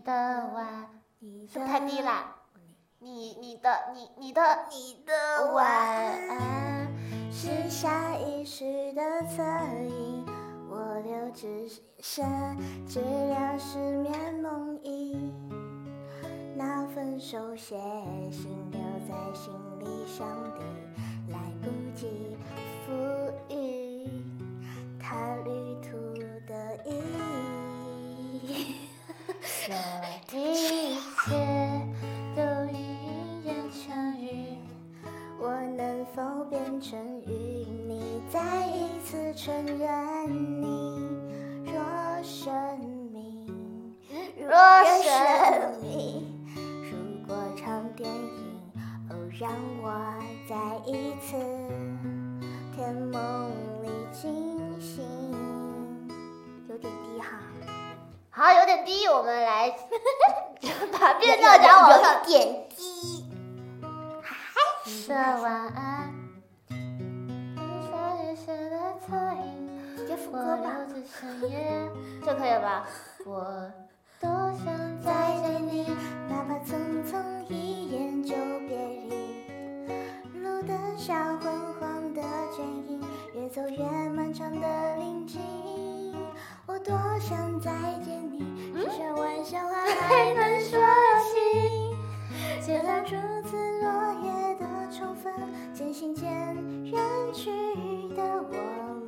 的晚，你是太低啦？你你的你你的你的晚安是下意识的侧影，我留只剩治疗失眠梦呓。那份手写信留在心这一切都一言成语。我能否变成云？你再一次承认你若生命，若生命。如果场电影，哦，让我再一次我们来 把变调讲往上。点低。你的晚安。直接副我歌吧。留至深夜，这可以了吧？我多想再再见你，，哪怕匆匆一眼就别离。路灯下昏黄的剪影，越走越漫长的林径。我多想再见小话还能说起，结了初次落叶的重分，渐行渐。